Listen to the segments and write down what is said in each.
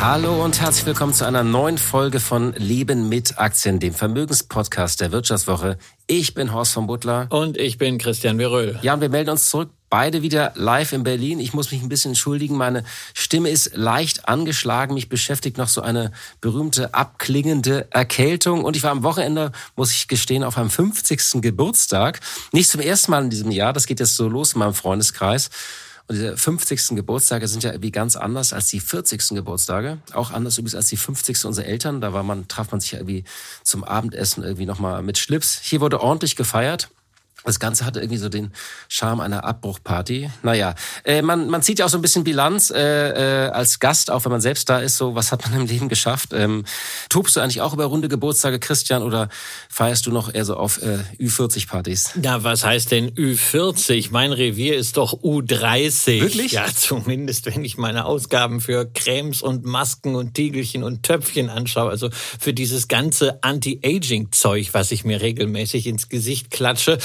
Hallo und herzlich willkommen zu einer neuen Folge von Leben mit Aktien, dem Vermögenspodcast der Wirtschaftswoche. Ich bin Horst von Butler. Und ich bin Christian Veröhl. Ja, und wir melden uns zurück. Beide wieder live in Berlin. Ich muss mich ein bisschen entschuldigen. Meine Stimme ist leicht angeschlagen. Mich beschäftigt noch so eine berühmte abklingende Erkältung. Und ich war am Wochenende, muss ich gestehen, auf einem 50. Geburtstag. Nicht zum ersten Mal in diesem Jahr. Das geht jetzt so los in meinem Freundeskreis. Und diese 50. Geburtstage sind ja irgendwie ganz anders als die 40. Geburtstage. Auch anders übrigens als die 50. unserer Eltern. Da war man, traf man sich ja irgendwie zum Abendessen irgendwie nochmal mit Schlips. Hier wurde ordentlich gefeiert. Das Ganze hatte irgendwie so den Charme einer Abbruchparty. Naja, äh, man, man zieht ja auch so ein bisschen Bilanz äh, äh, als Gast, auch wenn man selbst da ist. So, was hat man im Leben geschafft? Ähm, tobst du eigentlich auch über runde Geburtstage, Christian, oder feierst du noch eher so auf äh, Ü40-Partys? Ja, was heißt denn Ü40? Mein Revier ist doch U30. Wirklich? Ja, zumindest wenn ich meine Ausgaben für Cremes und Masken und Tiegelchen und Töpfchen anschaue. Also für dieses ganze Anti-Aging-Zeug, was ich mir regelmäßig ins Gesicht klatsche.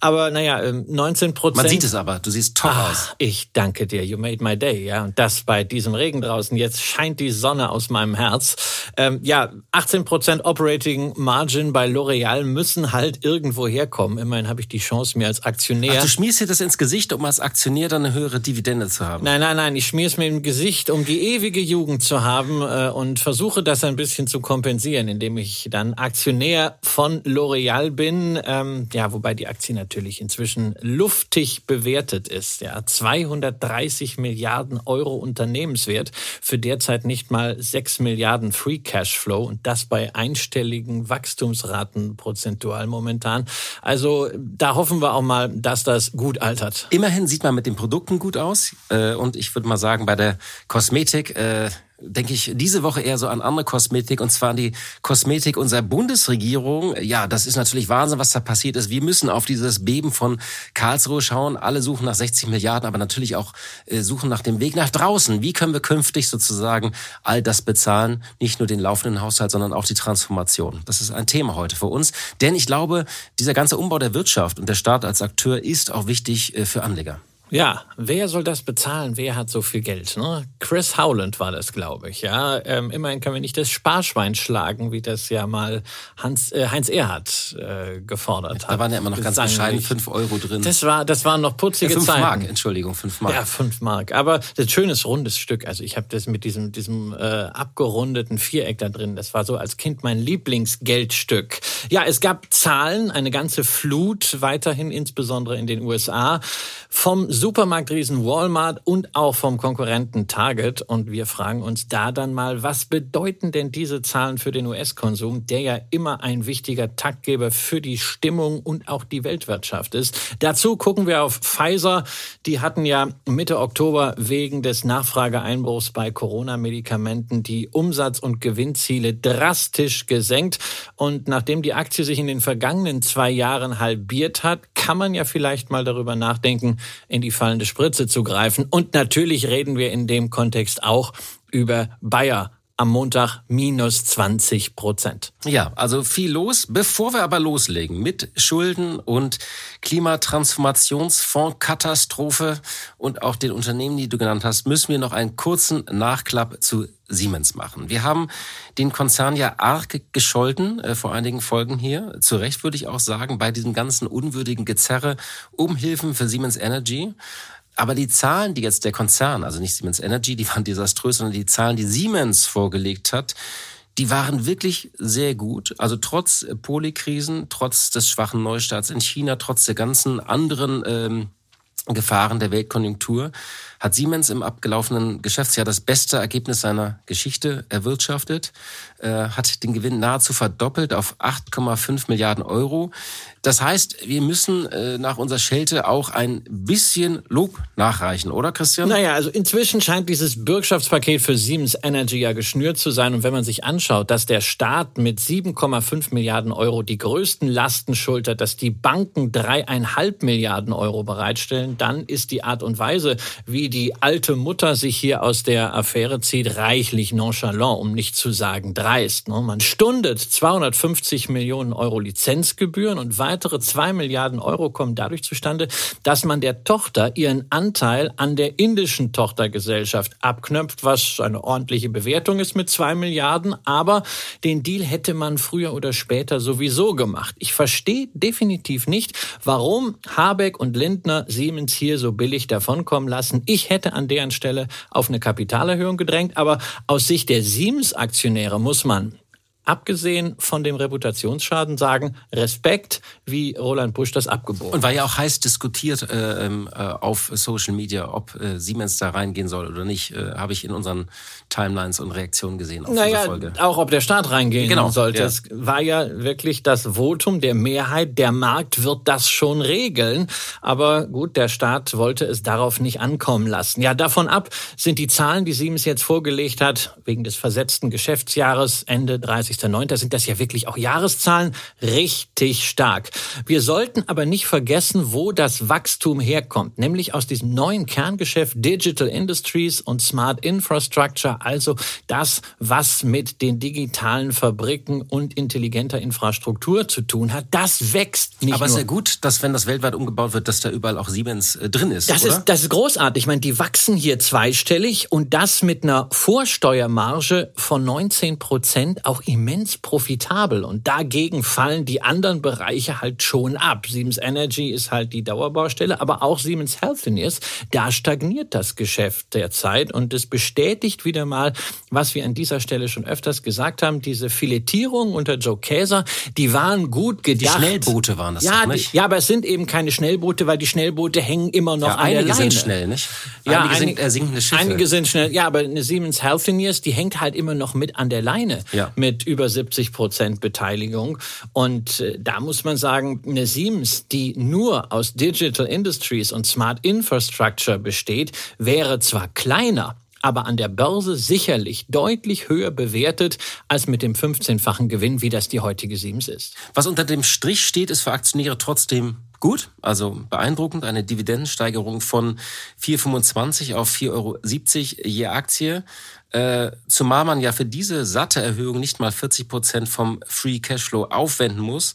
Aber naja, 19 ähm, Prozent. Man sieht es aber, du siehst toll Ach, aus. Ich danke dir, you made my day. Ja, und das bei diesem Regen draußen. Jetzt scheint die Sonne aus meinem Herz. Ähm, ja, 18 Prozent Operating Margin bei L'Oreal müssen halt irgendwo herkommen. Immerhin habe ich die Chance, mir als Aktionär. Ach, du schmierst dir das ins Gesicht, um als Aktionär dann eine höhere Dividende zu haben. Nein, nein, nein, ich schmier es mir im Gesicht, um die ewige Jugend zu haben äh, und versuche das ein bisschen zu kompensieren, indem ich dann Aktionär von L'Oreal bin. Ähm, ja, wobei die Aktie natürlich inzwischen luftig bewertet ist. Ja, 230 Milliarden Euro Unternehmenswert für derzeit nicht mal 6 Milliarden Free Cashflow und das bei einstelligen Wachstumsraten prozentual momentan. Also da hoffen wir auch mal, dass das gut altert. Immerhin sieht man mit den Produkten gut aus äh, und ich würde mal sagen, bei der Kosmetik äh, denke ich diese Woche eher so an andere Kosmetik und zwar an die Kosmetik unserer Bundesregierung. Ja, das ist natürlich Wahnsinn, was da passiert ist. Wir müssen auf dieses Beben von Karlsruhe schauen. Alle suchen nach 60 Milliarden, aber natürlich auch äh, suchen nach dem Weg nach draußen. Wie können wir künftig sozusagen all das bezahlen? Nicht nur den laufenden Haushalt, sondern auch die Transformation. Das ist ein Thema heute für uns. Denn ich glaube, dieser ganze Umbau der Wirtschaft und der Staat als Akteur ist auch wichtig äh, für Anleger. Ja, wer soll das bezahlen? Wer hat so viel Geld? Ne? Chris Howland war das, glaube ich. Ja, ähm, immerhin können wir nicht das Sparschwein schlagen, wie das ja mal Hans, äh, Heinz Erhardt äh, gefordert Da hat. waren ja immer noch ganz bescheiden fünf Euro drin. Das war, das waren noch putzige ja, fünf Zeiten. Mark, Entschuldigung, fünf Mark. Ja, fünf Mark. Aber das schönes rundes Stück. Also ich habe das mit diesem diesem äh, abgerundeten Viereck da drin. Das war so als Kind mein Lieblingsgeldstück. Ja, es gab Zahlen, eine ganze Flut, weiterhin insbesondere in den USA, vom Supermarktriesen Walmart und auch vom Konkurrenten Target. Und wir fragen uns da dann mal, was bedeuten denn diese Zahlen für den US-Konsum, der ja immer ein wichtiger Taktgeber für die Stimmung und auch die Weltwirtschaft ist. Dazu gucken wir auf Pfizer. Die hatten ja Mitte Oktober wegen des Nachfrageeinbruchs bei Corona-Medikamenten die Umsatz- und Gewinnziele drastisch gesenkt. Und nachdem die Aktie sich in den vergangenen zwei Jahren halbiert hat, kann man ja vielleicht mal darüber nachdenken, in die fallende Spritze zu greifen. Und natürlich reden wir in dem Kontext auch über Bayer am Montag minus 20 Prozent. Ja, also viel los. Bevor wir aber loslegen mit Schulden und Klimatransformationsfondskatastrophe und auch den Unternehmen, die du genannt hast, müssen wir noch einen kurzen Nachklapp zu Siemens machen. Wir haben den Konzern ja arg gescholten, äh, vor einigen Folgen hier. Zu Recht würde ich auch sagen, bei diesem ganzen unwürdigen Gezerre um Hilfen für Siemens Energy. Aber die Zahlen, die jetzt der Konzern, also nicht Siemens Energy, die waren desaströs, sondern die Zahlen, die Siemens vorgelegt hat, die waren wirklich sehr gut. Also trotz Polikrisen, trotz des schwachen Neustarts in China, trotz der ganzen anderen ähm, Gefahren der Weltkonjunktur hat Siemens im abgelaufenen Geschäftsjahr das beste Ergebnis seiner Geschichte erwirtschaftet, äh, hat den Gewinn nahezu verdoppelt auf 8,5 Milliarden Euro. Das heißt, wir müssen äh, nach unserer Schelte auch ein bisschen Lob nachreichen, oder Christian? Naja, also inzwischen scheint dieses Bürgschaftspaket für Siemens Energy ja geschnürt zu sein. Und wenn man sich anschaut, dass der Staat mit 7,5 Milliarden Euro die größten Lasten schultert, dass die Banken dreieinhalb Milliarden Euro bereitstellen, dann ist die Art und Weise, wie die alte Mutter sich hier aus der Affäre zieht, reichlich nonchalant, um nicht zu sagen dreist. Ne? Man stundet 250 Millionen Euro Lizenzgebühren und weitere zwei Milliarden Euro kommen dadurch zustande, dass man der Tochter ihren Anteil an der indischen Tochtergesellschaft abknöpft, was eine ordentliche Bewertung ist mit zwei Milliarden. Aber den Deal hätte man früher oder später sowieso gemacht. Ich verstehe definitiv nicht, warum Habeck und Lindner Siemens hier so billig davonkommen lassen. Ich hätte an deren Stelle auf eine Kapitalerhöhung gedrängt. Aber aus Sicht der Siemens-Aktionäre muss man abgesehen von dem Reputationsschaden sagen, Respekt, wie Roland Busch das abgebogen. Und war ja auch heiß diskutiert äh, ähm, äh, auf Social Media, ob äh, Siemens da reingehen soll oder nicht, äh, habe ich in unseren Timelines und Reaktionen gesehen auf naja, diese Folge. Auch ob der Staat reingehen genau, sollte. Ja. Es war ja wirklich das Votum der Mehrheit, der Markt wird das schon regeln. Aber gut, der Staat wollte es darauf nicht ankommen lassen. Ja, davon ab sind die Zahlen, die Siemens jetzt vorgelegt hat, wegen des versetzten Geschäftsjahres Ende 30 30.09. sind das ja wirklich auch Jahreszahlen richtig stark. Wir sollten aber nicht vergessen, wo das Wachstum herkommt, nämlich aus diesem neuen Kerngeschäft Digital Industries und Smart Infrastructure, also das, was mit den digitalen Fabriken und intelligenter Infrastruktur zu tun hat. Das wächst nicht Aber es ist ja gut, dass wenn das weltweit umgebaut wird, dass da überall auch Siemens äh, drin ist. Das oder? ist das ist großartig. Ich meine, die wachsen hier zweistellig und das mit einer Vorsteuermarge von 19 Prozent auch im immens profitabel und dagegen fallen die anderen Bereiche halt schon ab. Siemens Energy ist halt die Dauerbaustelle, aber auch Siemens Healthineers, da stagniert das Geschäft derzeit und es bestätigt wieder mal, was wir an dieser Stelle schon öfters gesagt haben, diese Filetierung unter Joe Käser, die waren gut gedacht. Die Schnellboote waren das ja, nicht? Die, ja, aber es sind eben keine Schnellboote, weil die Schnellboote hängen immer noch ja, an der Leine. Einige sind schnell, nicht? Ja, einige, einige sind äh, sinkende Schiffe. Einige sind schnell, ja, aber eine Siemens Healthineers, die hängt halt immer noch mit an der Leine ja. mit über 70 Prozent Beteiligung. Und äh, da muss man sagen, eine Siemens, die nur aus Digital Industries und Smart Infrastructure besteht, wäre zwar kleiner, aber an der Börse sicherlich deutlich höher bewertet als mit dem 15-fachen Gewinn, wie das die heutige Siemens ist. Was unter dem Strich steht, ist für Aktionäre trotzdem gut, also beeindruckend, eine Dividendensteigerung von 4,25 auf 4,70 Euro je Aktie. Äh, zumal man ja für diese satte Erhöhung nicht mal 40 Prozent vom Free Cashflow aufwenden muss.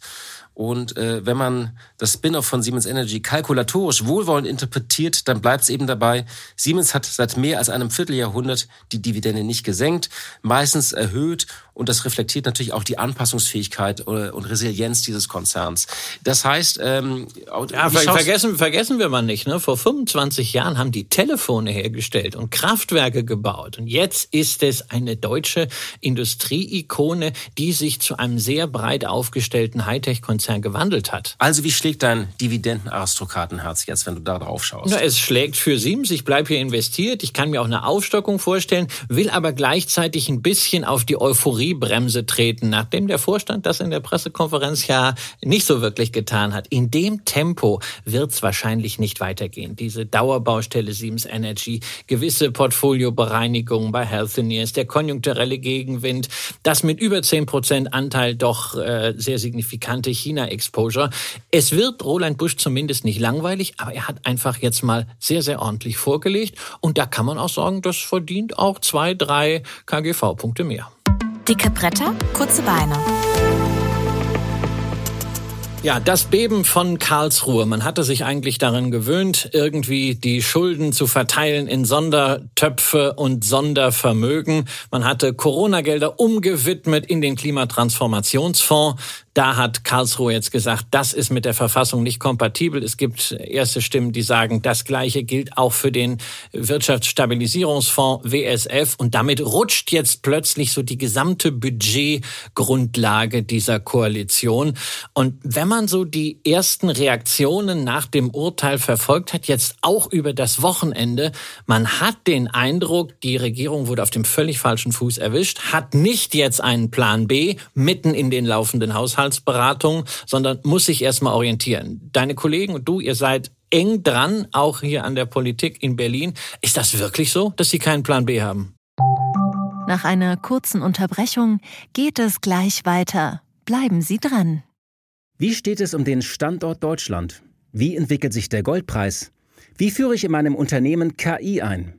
Und äh, wenn man das Spin-off von Siemens Energy kalkulatorisch wohlwollend interpretiert, dann bleibt es eben dabei, Siemens hat seit mehr als einem Vierteljahrhundert die Dividende nicht gesenkt, meistens erhöht und das reflektiert natürlich auch die Anpassungsfähigkeit äh, und Resilienz dieses Konzerns. Das heißt, ähm, ja, ver vergessen, vergessen wir mal nicht, ne? vor 25 Jahren haben die Telefone hergestellt und Kraftwerke gebaut und jetzt ist es eine deutsche Industrieikone, die sich zu einem sehr breit aufgestellten Hightech-Konzern gewandelt hat. Also wie schlägt dein Dividendenaristokratenherz jetzt, wenn du da drauf schaust? Na, es schlägt für Siemens. Ich bleibe hier investiert. Ich kann mir auch eine Aufstockung vorstellen, will aber gleichzeitig ein bisschen auf die Euphorie Bremse treten, nachdem der Vorstand das in der Pressekonferenz ja nicht so wirklich getan hat. In dem Tempo wird es wahrscheinlich nicht weitergehen. Diese Dauerbaustelle Siemens Energy, gewisse Portfoliobereinigung bei Healthineers, der konjunkturelle Gegenwind, das mit über 10 Prozent Anteil doch äh, sehr signifikante China-Exposure. Es wird Roland Busch zumindest nicht langweilig, aber er hat einfach jetzt mal sehr, sehr ordentlich vorgelegt. Und da kann man auch sagen, das verdient auch zwei, drei KGV-Punkte mehr. Dicke Bretter, kurze Beine. Ja, das Beben von Karlsruhe. Man hatte sich eigentlich daran gewöhnt, irgendwie die Schulden zu verteilen in Sondertöpfe und Sondervermögen. Man hatte Corona-Gelder umgewidmet in den Klimatransformationsfonds. Da hat Karlsruhe jetzt gesagt, das ist mit der Verfassung nicht kompatibel. Es gibt erste Stimmen, die sagen, das Gleiche gilt auch für den Wirtschaftsstabilisierungsfonds WSF. Und damit rutscht jetzt plötzlich so die gesamte Budgetgrundlage dieser Koalition. Und wenn man so die ersten Reaktionen nach dem Urteil verfolgt hat, jetzt auch über das Wochenende, man hat den Eindruck, die Regierung wurde auf dem völlig falschen Fuß erwischt, hat nicht jetzt einen Plan B mitten in den laufenden Haushaltsberatungen, sondern muss sich erstmal orientieren. Deine Kollegen und du, ihr seid eng dran, auch hier an der Politik in Berlin. Ist das wirklich so, dass Sie keinen Plan B haben? Nach einer kurzen Unterbrechung geht es gleich weiter. Bleiben Sie dran. Wie steht es um den Standort Deutschland? Wie entwickelt sich der Goldpreis? Wie führe ich in meinem Unternehmen KI ein?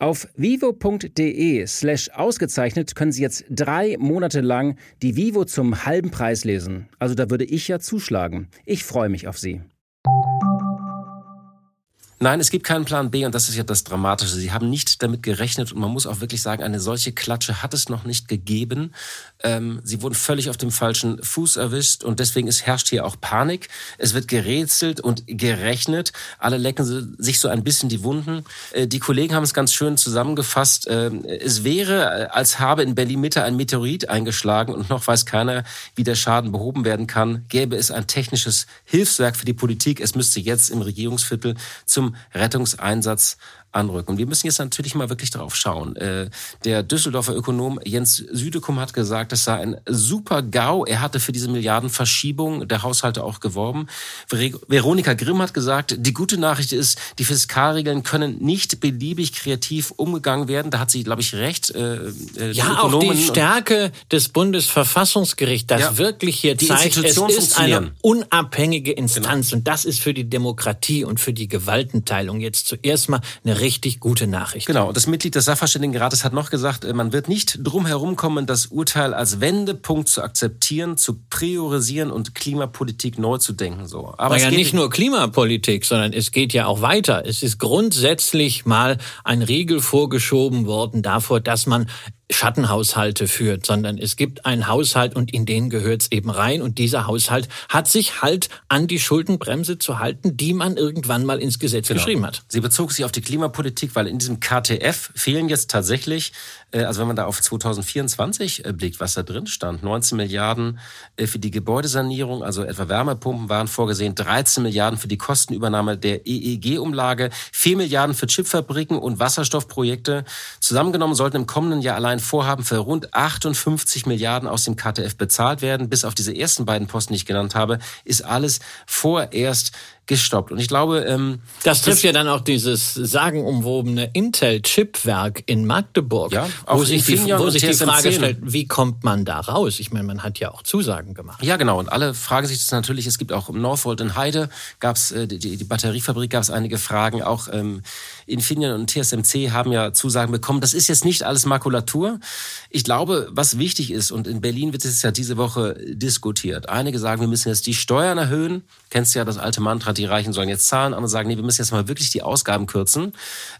Auf vivo.de slash ausgezeichnet können Sie jetzt drei Monate lang die Vivo zum halben Preis lesen. Also da würde ich ja zuschlagen. Ich freue mich auf Sie. Nein, es gibt keinen Plan B und das ist ja das Dramatische. Sie haben nicht damit gerechnet und man muss auch wirklich sagen, eine solche Klatsche hat es noch nicht gegeben. Ähm, sie wurden völlig auf dem falschen Fuß erwischt und deswegen ist, herrscht hier auch Panik. Es wird gerätselt und gerechnet. Alle lecken sich so ein bisschen die Wunden. Äh, die Kollegen haben es ganz schön zusammengefasst. Äh, es wäre, äh, als habe in Berlin-Mitte ein Meteorit eingeschlagen und noch weiß keiner, wie der Schaden behoben werden kann. Gäbe es ein technisches Hilfswerk für die Politik. Es müsste jetzt im Regierungsviertel zum Rettungseinsatz anrücken. Und wir müssen jetzt natürlich mal wirklich darauf schauen. Äh, der Düsseldorfer Ökonom Jens Südekum hat gesagt, es sei ein super GAU. Er hatte für diese Milliardenverschiebung der Haushalte auch geworben. Veronika Grimm hat gesagt, die gute Nachricht ist, die Fiskalregeln können nicht beliebig kreativ umgegangen werden. Da hat sie, glaube ich, recht. Äh, äh ja, auch die Stärke des Bundesverfassungsgerichts, das ja, wirklich hier zeigt, es ist eine unabhängige Instanz. Genau. Und das ist für die Demokratie und für die Gewaltenteilung jetzt zuerst mal eine richtig gute Nachricht. Genau, und das Mitglied des Sachverständigenrates hat noch gesagt, äh, man wird nicht drum herum kommen, das Urteil als Wendepunkt zu akzeptieren, zu priorisieren und Klimapolitik neu zu denken. So. Aber naja, nicht nur Klimapolitik, sondern es geht ja auch weiter. Es ist grundsätzlich mal ein Riegel vorgeschoben worden davor, dass man Schattenhaushalte führt, sondern es gibt einen Haushalt und in den gehört es eben rein. Und dieser Haushalt hat sich halt an die Schuldenbremse zu halten, die man irgendwann mal ins Gesetz genau. geschrieben hat. Sie bezog sich auf die Klimapolitik, weil in diesem KTF fehlen jetzt tatsächlich, also wenn man da auf 2024 äh, blickt, was da drin stand, 19 Milliarden äh, für die Gebäudesanierung, also etwa Wärmepumpen waren vorgesehen, 13 Milliarden für die Kostenübernahme der EEG-Umlage, 4 Milliarden für Chipfabriken und Wasserstoffprojekte. Zusammengenommen sollten im kommenden Jahr allein Vorhaben für rund 58 Milliarden aus dem KTF bezahlt werden. Bis auf diese ersten beiden Posten, die ich genannt habe, ist alles vorerst gestoppt. Und ich glaube, ähm, das trifft das, ja dann auch dieses sagenumwobene Intel-Chipwerk in Magdeburg, ja, wo sich die, wo sich die Frage stellt, wie kommt man da raus? Ich meine, man hat ja auch Zusagen gemacht. Ja, genau. Und alle fragen sich das natürlich. Es gibt auch im Northvolt in Heide gab es äh, die, die Batteriefabrik gab es einige Fragen. Auch ähm, Infineon und TSMC haben ja Zusagen bekommen. Das ist jetzt nicht alles Makulatur. Ich glaube, was wichtig ist und in Berlin wird es ja diese Woche diskutiert. Einige sagen, wir müssen jetzt die Steuern erhöhen. Kennst du ja das alte Mantra, die Reichen sollen jetzt zahlen. Andere sagen, nee, wir müssen jetzt mal wirklich die Ausgaben kürzen.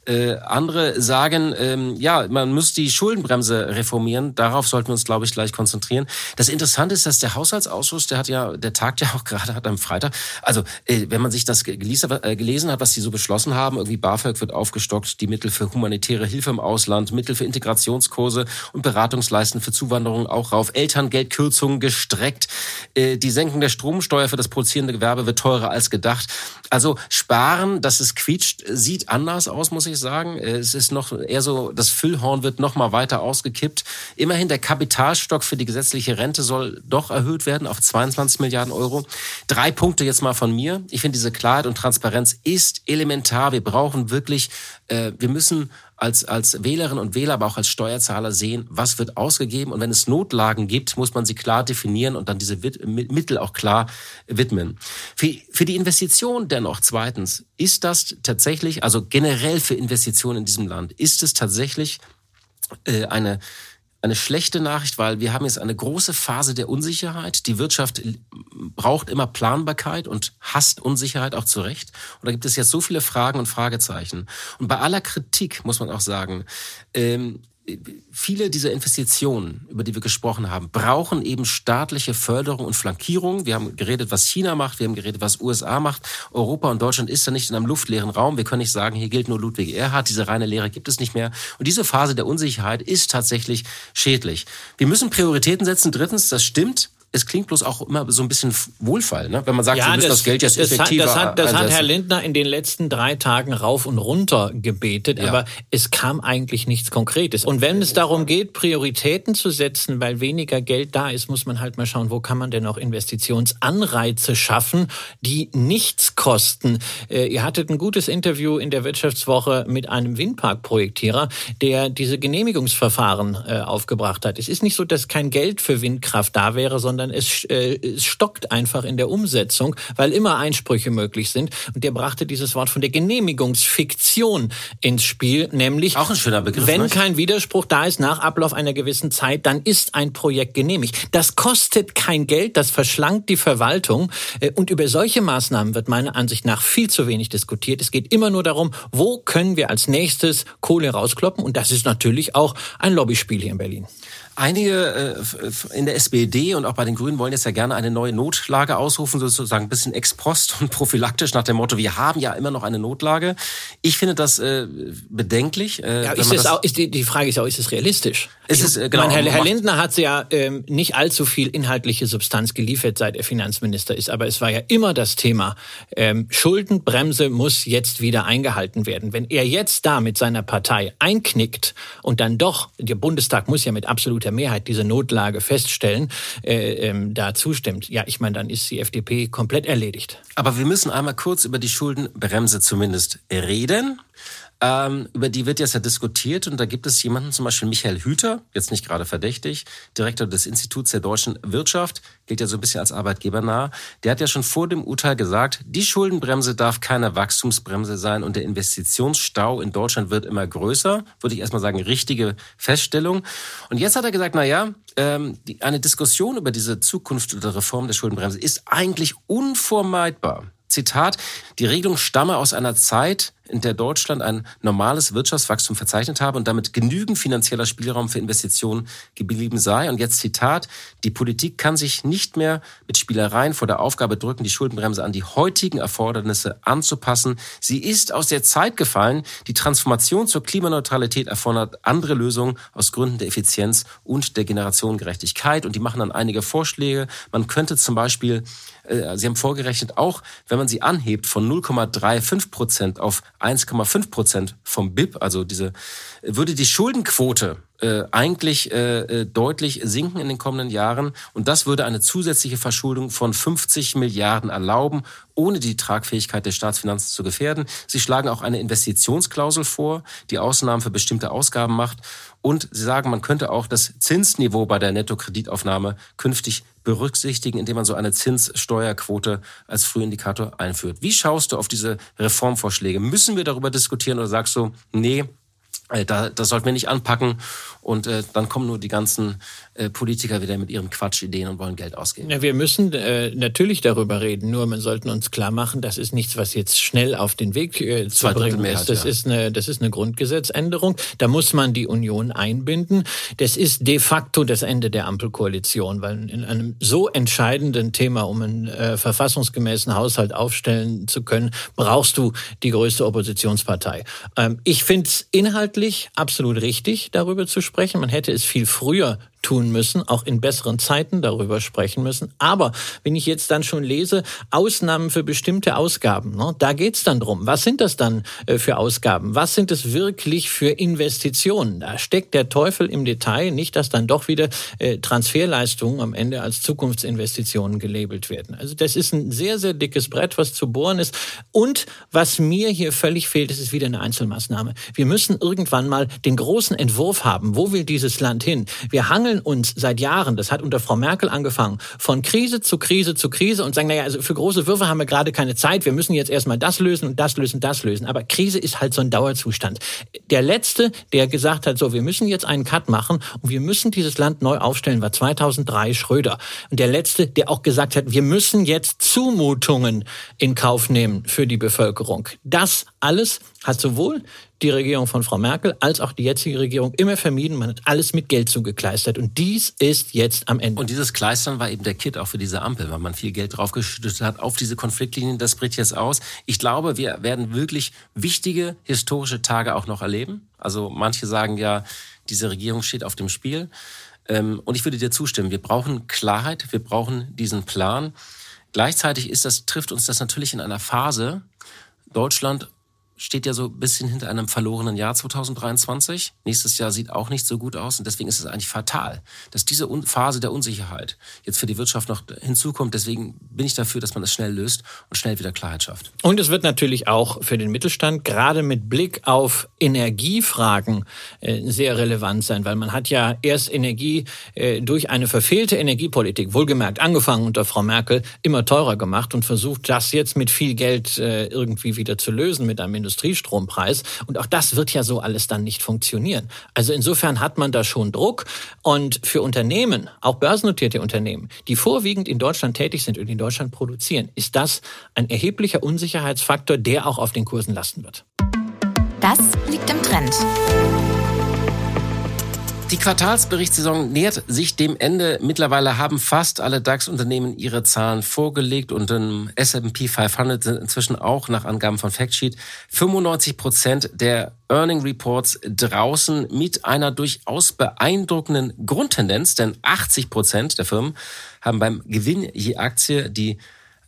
Äh, andere sagen, ähm, ja, man muss die Schuldenbremse reformieren. Darauf sollten wir uns, glaube ich, gleich konzentrieren. Das Interessante ist, dass der Haushaltsausschuss, der hat ja, der tagt ja auch gerade hat am Freitag. Also, äh, wenn man sich das gelesen, äh, gelesen hat, was die so beschlossen haben, irgendwie BAföG wird aufgestockt, die Mittel für humanitäre Hilfe im Ausland, Mittel für Integrationskurse und Beratungsleisten für Zuwanderung auch rauf, Elterngeldkürzungen gestreckt, äh, die Senkung der Stromsteuer für das produzierende Gewerbe wird teurer als gedacht. Also sparen, dass es quietscht, sieht anders aus, muss ich sagen. Es ist noch eher so, das Füllhorn wird noch mal weiter ausgekippt. Immerhin der Kapitalstock für die gesetzliche Rente soll doch erhöht werden auf 22 Milliarden Euro. Drei Punkte jetzt mal von mir. Ich finde, diese Klarheit und Transparenz ist elementar. Wir brauchen wirklich, äh, wir müssen als, als Wählerinnen und Wähler, aber auch als Steuerzahler sehen, was wird ausgegeben. Und wenn es Notlagen gibt, muss man sie klar definieren und dann diese Mittel auch klar widmen. Für, für die Investition dennoch, zweitens, ist das tatsächlich, also generell für Investitionen in diesem Land, ist es tatsächlich äh, eine eine schlechte Nachricht, weil wir haben jetzt eine große Phase der Unsicherheit. Die Wirtschaft braucht immer Planbarkeit und hasst Unsicherheit auch zu Recht. Und da gibt es jetzt so viele Fragen und Fragezeichen. Und bei aller Kritik muss man auch sagen, ähm, viele dieser Investitionen, über die wir gesprochen haben, brauchen eben staatliche Förderung und Flankierung. Wir haben geredet, was China macht, wir haben geredet, was USA macht. Europa und Deutschland ist ja nicht in einem luftleeren Raum. Wir können nicht sagen, hier gilt nur Ludwig Erhard, diese reine Lehre gibt es nicht mehr. Und diese Phase der Unsicherheit ist tatsächlich schädlich. Wir müssen Prioritäten setzen. Drittens, das stimmt es klingt bloß auch immer so ein bisschen wohlfall, ne? wenn man sagt, ja, wir müssen das, das Geld jetzt das effektiver hat, das, hat, das hat Herr Lindner in den letzten drei Tagen rauf und runter gebetet, ja. aber es kam eigentlich nichts Konkretes. Und wenn es darum geht, Prioritäten zu setzen, weil weniger Geld da ist, muss man halt mal schauen, wo kann man denn auch Investitionsanreize schaffen, die nichts kosten. Äh, ihr hattet ein gutes Interview in der Wirtschaftswoche mit einem Windparkprojektierer, der diese Genehmigungsverfahren äh, aufgebracht hat. Es ist nicht so, dass kein Geld für Windkraft da wäre, sondern sondern es, äh, es stockt einfach in der Umsetzung, weil immer Einsprüche möglich sind. Und der brachte dieses Wort von der Genehmigungsfiktion ins Spiel, nämlich auch ein schöner Begriff, wenn nicht? kein Widerspruch da ist nach Ablauf einer gewissen Zeit, dann ist ein Projekt genehmigt. Das kostet kein Geld, das verschlankt die Verwaltung äh, und über solche Maßnahmen wird meiner Ansicht nach viel zu wenig diskutiert. Es geht immer nur darum, wo können wir als nächstes Kohle rauskloppen und das ist natürlich auch ein Lobbyspiel hier in Berlin. Einige äh, in der SPD und auch bei den Grünen wollen jetzt ja gerne eine neue Notlage ausrufen, sozusagen ein bisschen ex post und prophylaktisch nach dem Motto, wir haben ja immer noch eine Notlage. Ich finde das äh, bedenklich. Äh, ja, ist es auch, ist die, die Frage ist auch, ist es realistisch? Ist es, äh, genau, meine, Herr, Herr Lindner hat ja ähm, nicht allzu viel inhaltliche Substanz geliefert, seit er Finanzminister ist, aber es war ja immer das Thema, ähm, Schuldenbremse muss jetzt wieder eingehalten werden. Wenn er jetzt da mit seiner Partei einknickt und dann doch, der Bundestag muss ja mit absoluter der Mehrheit diese Notlage feststellen, äh, ähm, da zustimmt, ja, ich meine, dann ist die FDP komplett erledigt. Aber wir müssen einmal kurz über die Schuldenbremse zumindest reden. Ähm, über die wird jetzt ja diskutiert und da gibt es jemanden, zum Beispiel Michael Hüter, jetzt nicht gerade verdächtig, Direktor des Instituts der deutschen Wirtschaft, gilt ja so ein bisschen als Arbeitgeber nah. Der hat ja schon vor dem Urteil gesagt, die Schuldenbremse darf keine Wachstumsbremse sein und der Investitionsstau in Deutschland wird immer größer. Würde ich erstmal sagen, richtige Feststellung. Und jetzt hat er gesagt, na ja, ähm, die, eine Diskussion über diese Zukunft oder Reform der Schuldenbremse ist eigentlich unvermeidbar. Zitat, die Regelung stamme aus einer Zeit, in der Deutschland ein normales Wirtschaftswachstum verzeichnet habe und damit genügend finanzieller Spielraum für Investitionen geblieben sei. Und jetzt Zitat, die Politik kann sich nicht mehr mit Spielereien vor der Aufgabe drücken, die Schuldenbremse an die heutigen Erfordernisse anzupassen. Sie ist aus der Zeit gefallen. Die Transformation zur Klimaneutralität erfordert andere Lösungen aus Gründen der Effizienz und der Generationengerechtigkeit. Und die machen dann einige Vorschläge. Man könnte zum Beispiel äh, Sie haben vorgerechnet, auch wenn man sie anhebt von 0,35 Prozent auf 1,5 Prozent vom BIP, also diese, würde die Schuldenquote äh, eigentlich äh, äh, deutlich sinken in den kommenden Jahren. Und das würde eine zusätzliche Verschuldung von 50 Milliarden erlauben, ohne die Tragfähigkeit der Staatsfinanzen zu gefährden. Sie schlagen auch eine Investitionsklausel vor, die Ausnahmen für bestimmte Ausgaben macht. Und sie sagen, man könnte auch das Zinsniveau bei der Nettokreditaufnahme künftig berücksichtigen, indem man so eine Zinssteuerquote als Frühindikator einführt. Wie schaust du auf diese Reformvorschläge? Müssen wir darüber diskutieren oder sagst du, nee, äh, da, das sollten wir nicht anpacken. Und äh, dann kommen nur die ganzen Politiker wieder mit ihren Quatschideen und wollen Geld ausgeben. Ja, wir müssen äh, natürlich darüber reden, nur man sollten uns klar machen, das ist nichts, was jetzt schnell auf den Weg äh, zu bringen ist. Das, ja. ist eine, das ist eine Grundgesetzänderung. Da muss man die Union einbinden. Das ist de facto das Ende der Ampelkoalition, weil in einem so entscheidenden Thema, um einen äh, verfassungsgemäßen Haushalt aufstellen zu können, brauchst du die größte Oppositionspartei. Ähm, ich finde es inhaltlich absolut richtig, darüber zu sprechen. Man hätte es viel früher tun müssen, auch in besseren Zeiten darüber sprechen müssen. Aber wenn ich jetzt dann schon lese, Ausnahmen für bestimmte Ausgaben, ne, da geht's dann drum. Was sind das dann äh, für Ausgaben? Was sind es wirklich für Investitionen? Da steckt der Teufel im Detail, nicht, dass dann doch wieder äh, Transferleistungen am Ende als Zukunftsinvestitionen gelabelt werden. Also das ist ein sehr, sehr dickes Brett, was zu bohren ist. Und was mir hier völlig fehlt, ist wieder eine Einzelmaßnahme. Wir müssen irgendwann mal den großen Entwurf haben. Wo will dieses Land hin? Wir hangeln hangeln uns seit Jahren, das hat unter Frau Merkel angefangen, von Krise zu Krise zu Krise und sagen, naja, also für große Würfe haben wir gerade keine Zeit, wir müssen jetzt erstmal das lösen und das lösen, das lösen. Aber Krise ist halt so ein Dauerzustand. Der Letzte, der gesagt hat, so, wir müssen jetzt einen Cut machen und wir müssen dieses Land neu aufstellen, war 2003 Schröder. Und der Letzte, der auch gesagt hat, wir müssen jetzt Zumutungen in Kauf nehmen für die Bevölkerung. Das alles hat sowohl die Regierung von Frau Merkel als auch die jetzige Regierung immer vermieden. Man hat alles mit Geld zugekleistert. Und dies ist jetzt am Ende. Und dieses Kleistern war eben der Kit auch für diese Ampel, weil man viel Geld draufgeschüttet hat auf diese Konfliktlinien. Das bricht jetzt aus. Ich glaube, wir werden wirklich wichtige historische Tage auch noch erleben. Also manche sagen ja, diese Regierung steht auf dem Spiel. Ähm, und ich würde dir zustimmen. Wir brauchen Klarheit. Wir brauchen diesen Plan. Gleichzeitig ist das, trifft uns das natürlich in einer Phase. Deutschland steht ja so ein bisschen hinter einem verlorenen Jahr 2023. Nächstes Jahr sieht auch nicht so gut aus und deswegen ist es eigentlich fatal, dass diese Phase der Unsicherheit jetzt für die Wirtschaft noch hinzukommt. Deswegen bin ich dafür, dass man es schnell löst und schnell wieder Klarheit schafft. Und es wird natürlich auch für den Mittelstand gerade mit Blick auf Energiefragen äh, sehr relevant sein, weil man hat ja erst Energie äh, durch eine verfehlte Energiepolitik, wohlgemerkt angefangen unter Frau Merkel, immer teurer gemacht und versucht, das jetzt mit viel Geld äh, irgendwie wieder zu lösen mit einem Industriestrompreis. Und auch das wird ja so alles dann nicht funktionieren. Also insofern hat man da schon Druck. Und für Unternehmen, auch börsennotierte Unternehmen, die vorwiegend in Deutschland tätig sind und in Deutschland produzieren, ist das ein erheblicher Unsicherheitsfaktor, der auch auf den Kursen lasten wird. Das liegt im Trend. Die Quartalsberichtssaison nähert sich dem Ende. Mittlerweile haben fast alle DAX-Unternehmen ihre Zahlen vorgelegt und im S&P 500 sind inzwischen auch nach Angaben von Factsheet 95 Prozent der Earning Reports draußen mit einer durchaus beeindruckenden Grundtendenz, denn 80 Prozent der Firmen haben beim Gewinn je Aktie die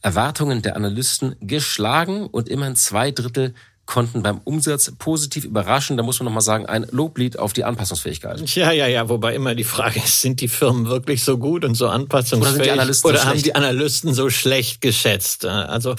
Erwartungen der Analysten geschlagen und immerhin zwei Drittel konnten beim Umsatz positiv überraschen. Da muss man nochmal sagen, ein Loblied auf die Anpassungsfähigkeit. Ja, ja, ja. Wobei immer die Frage ist, sind die Firmen wirklich so gut und so anpassungsfähig? Oder, sind die Analysten oder so haben die Analysten so schlecht geschätzt? Also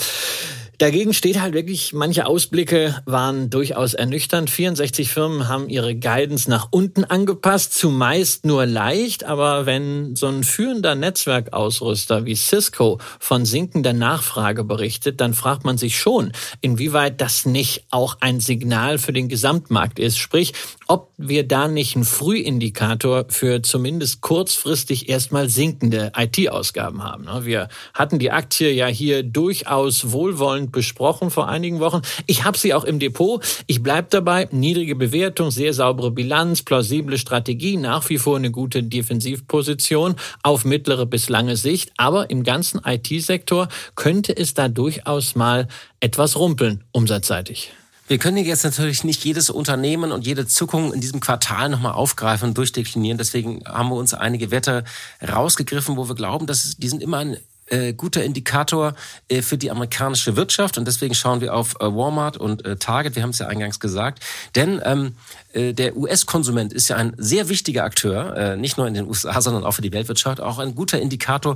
Dagegen steht halt wirklich, manche Ausblicke waren durchaus ernüchternd. 64 Firmen haben ihre Guidance nach unten angepasst, zumeist nur leicht. Aber wenn so ein führender Netzwerkausrüster wie Cisco von sinkender Nachfrage berichtet, dann fragt man sich schon, inwieweit das nicht auch ein Signal für den Gesamtmarkt ist. Sprich, ob wir da nicht einen Frühindikator für zumindest kurzfristig erstmal sinkende IT-Ausgaben haben. Ne? Wir hatten die Aktie ja hier durchaus wohlwollend besprochen vor einigen Wochen. Ich habe sie auch im Depot. Ich bleib dabei. Niedrige Bewertung, sehr saubere Bilanz, plausible Strategie, nach wie vor eine gute Defensivposition auf mittlere bis lange Sicht. Aber im ganzen IT-Sektor könnte es da durchaus mal etwas rumpeln, umsatzseitig. Wir können jetzt natürlich nicht jedes Unternehmen und jede Zuckung in diesem Quartal nochmal aufgreifen und durchdeklinieren. Deswegen haben wir uns einige Werte rausgegriffen, wo wir glauben, dass die sind immer ein äh, guter Indikator äh, für die amerikanische Wirtschaft. Und deswegen schauen wir auf äh, Walmart und äh, Target, wir haben es ja eingangs gesagt, denn ähm, äh, der US-Konsument ist ja ein sehr wichtiger Akteur, äh, nicht nur in den USA, sondern auch für die Weltwirtschaft, auch ein guter Indikator,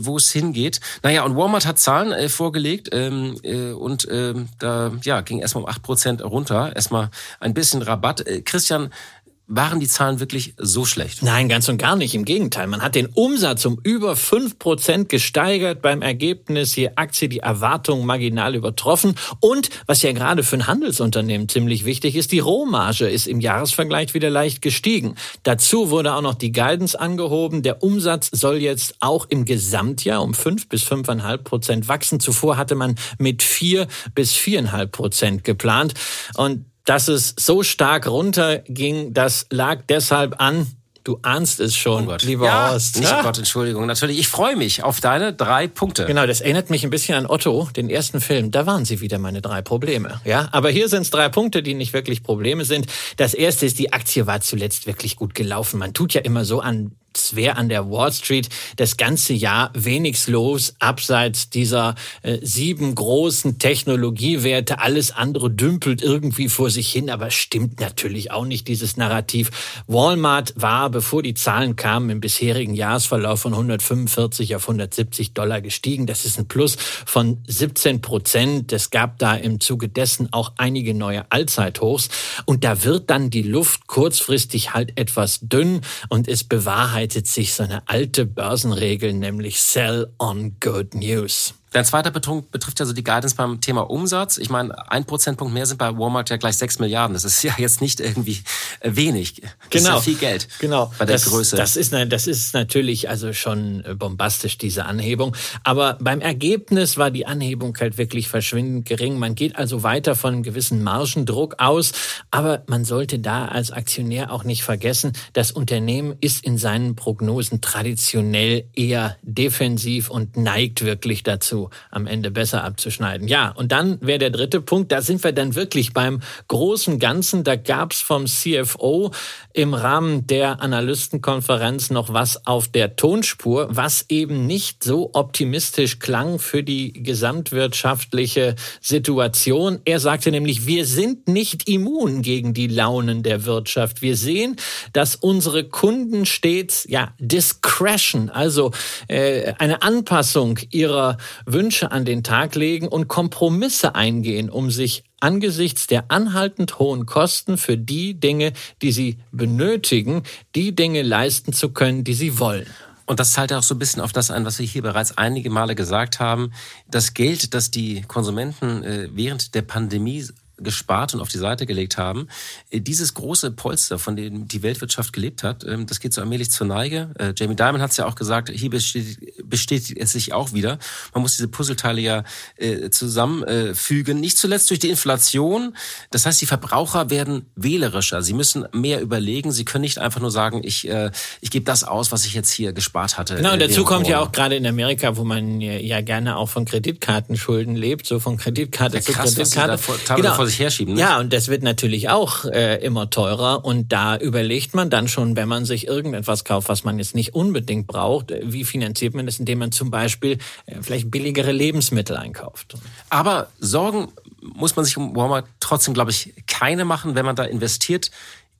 wo es hingeht. Naja, und Walmart hat Zahlen vorgelegt ähm, äh, und äh, da ja, ging erstmal um acht Prozent runter, erstmal ein bisschen Rabatt. Christian, waren die Zahlen wirklich so schlecht? Nein, ganz und gar nicht. Im Gegenteil. Man hat den Umsatz um über fünf Prozent gesteigert. Beim Ergebnis je Aktie die Erwartungen marginal übertroffen. Und was ja gerade für ein Handelsunternehmen ziemlich wichtig ist, die Rohmarge ist im Jahresvergleich wieder leicht gestiegen. Dazu wurde auch noch die Guidance angehoben. Der Umsatz soll jetzt auch im Gesamtjahr um fünf bis fünfeinhalb Prozent wachsen. Zuvor hatte man mit vier bis viereinhalb Prozent geplant. Und dass es so stark runterging, das lag deshalb an, Du ahnst es schon, oh lieber ja, Horst. Nicht, ja. Gott, Entschuldigung. Natürlich, ich freue mich auf deine drei Punkte. Genau, das erinnert mich ein bisschen an Otto, den ersten Film. Da waren sie wieder meine drei Probleme. Ja, aber hier sind es drei Punkte, die nicht wirklich Probleme sind. Das erste ist, die Aktie war zuletzt wirklich gut gelaufen. Man tut ja immer so an als wäre an der Wall Street das ganze Jahr wenig los, abseits dieser äh, sieben großen Technologiewerte. Alles andere dümpelt irgendwie vor sich hin, aber stimmt natürlich auch nicht, dieses Narrativ. Walmart war, bevor die Zahlen kamen, im bisherigen Jahresverlauf von 145 auf 170 Dollar gestiegen. Das ist ein Plus von 17 Prozent. Es gab da im Zuge dessen auch einige neue Allzeithochs. Und da wird dann die Luft kurzfristig halt etwas dünn und es bewahrheitet sich so eine alte Börsenregel, nämlich Sell on Good News. Dein zweiter Betrug betrifft also die Guidance beim Thema Umsatz. Ich meine, ein Prozentpunkt mehr sind bei Walmart ja gleich sechs Milliarden. Das ist ja jetzt nicht irgendwie äh, wenig. Das genau. ist ja viel Geld. Genau. Bei der das, Größe. Das ist, das ist natürlich also schon äh, bombastisch, diese Anhebung. Aber beim Ergebnis war die Anhebung halt wirklich verschwindend gering. Man geht also weiter von einem gewissen Margendruck aus. Aber man sollte da als Aktionär auch nicht vergessen, das Unternehmen ist in seinen Prognosen traditionell eher defensiv und neigt wirklich dazu, am Ende besser abzuschneiden. Ja, und dann wäre der dritte Punkt, da sind wir dann wirklich beim großen Ganzen. Da gab es vom CFO im Rahmen der Analystenkonferenz noch was auf der Tonspur, was eben nicht so optimistisch klang für die gesamtwirtschaftliche Situation. Er sagte nämlich, wir sind nicht immun gegen die Launen der Wirtschaft. Wir sehen, dass unsere Kunden stets ja discretion, also äh, eine Anpassung ihrer Wünsche an den Tag legen und Kompromisse eingehen, um sich angesichts der anhaltend hohen Kosten für die Dinge, die sie benötigen, die Dinge leisten zu können, die sie wollen. Und das zahlt auch so ein bisschen auf das ein, was wir hier bereits einige Male gesagt haben. Das Geld, das die Konsumenten äh, während der Pandemie gespart und auf die Seite gelegt haben. Äh, dieses große Polster, von dem die Weltwirtschaft gelebt hat, ähm, das geht so allmählich zur Neige. Äh, Jamie Dimon hat es ja auch gesagt, hier bestätigt, bestätigt es sich auch wieder. Man muss diese Puzzleteile ja äh, zusammenfügen, nicht zuletzt durch die Inflation. Das heißt, die Verbraucher werden wählerischer. Sie müssen mehr überlegen. Sie können nicht einfach nur sagen, ich, ich gebe das aus, was ich jetzt hier gespart hatte. Genau, und dazu kommt ja auch gerade in Amerika, wo man ja gerne auch von Kreditkartenschulden lebt, so von Kreditkarte ja, krass, zu Kreditkarte. vor sich herschieben. Ne? Ja, und das wird natürlich auch äh, immer teurer. Und da überlegt man dann schon, wenn man sich irgendetwas kauft, was man jetzt nicht unbedingt braucht, äh, wie finanziert man das, indem man zum Beispiel äh, vielleicht billigere Lebensmittel einkauft. Aber Sorgen muss man sich um Walmart trotzdem, glaube ich, keine machen, wenn man da investiert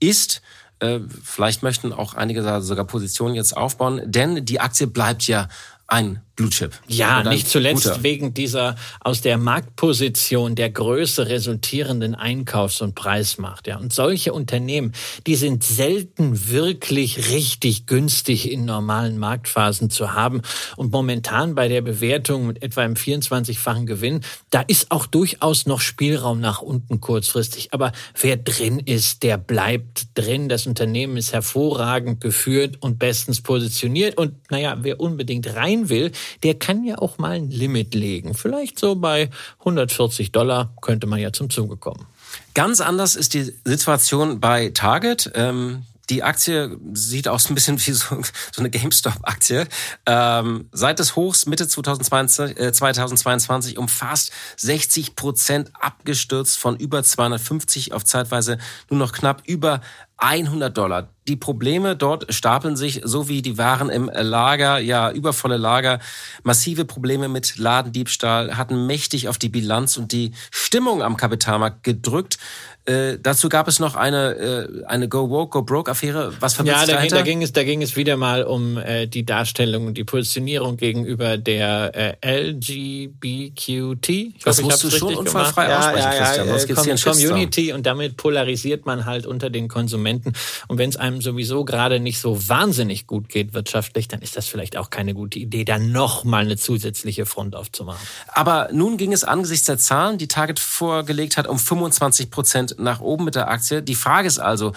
ist. Äh, vielleicht möchten auch einige da sogar Positionen jetzt aufbauen, denn die Aktie bleibt ja ein Blue Chip. Ja, nicht zuletzt guter. wegen dieser aus der Marktposition der Größe resultierenden Einkaufs- und Preismacht. Ja. Und solche Unternehmen, die sind selten wirklich richtig günstig in normalen Marktphasen zu haben. Und momentan bei der Bewertung mit etwa einem 24-fachen Gewinn, da ist auch durchaus noch Spielraum nach unten kurzfristig. Aber wer drin ist, der bleibt drin. Das Unternehmen ist hervorragend geführt und bestens positioniert. Und naja, wer unbedingt rein will, der kann ja auch mal ein Limit legen. Vielleicht so bei 140 Dollar könnte man ja zum Zuge kommen. Ganz anders ist die Situation bei Target. Ähm die Aktie sieht aus ein bisschen wie so, so eine GameStop-Aktie. Ähm, seit des Hochs Mitte 2022, äh, 2022 um fast 60 Prozent abgestürzt von über 250 auf zeitweise nur noch knapp über 100 Dollar. Die Probleme dort stapeln sich, so wie die Waren im Lager, ja, übervolle Lager, massive Probleme mit Ladendiebstahl, hatten mächtig auf die Bilanz und die Stimmung am Kapitalmarkt gedrückt. Äh, dazu gab es noch eine, äh, eine Go Woke, Go Broke Affäre. Was verbirgt ja, da, ging, da ging es, da ging es wieder mal um äh, die Darstellung und die Positionierung gegenüber der äh, LGBTQT. Ich das hoffe, musst du schon unfallfrei ja, aussprechen, ja, ja, Christian. Sonst gibt's hier einen Community und damit polarisiert man halt unter den Konsumenten. Und wenn es einem sowieso gerade nicht so wahnsinnig gut geht wirtschaftlich, dann ist das vielleicht auch keine gute Idee, da noch mal eine zusätzliche Front aufzumachen. Aber nun ging es angesichts der Zahlen, die Target vorgelegt hat, um 25 Prozent nach oben mit der Aktie. Die Frage ist also,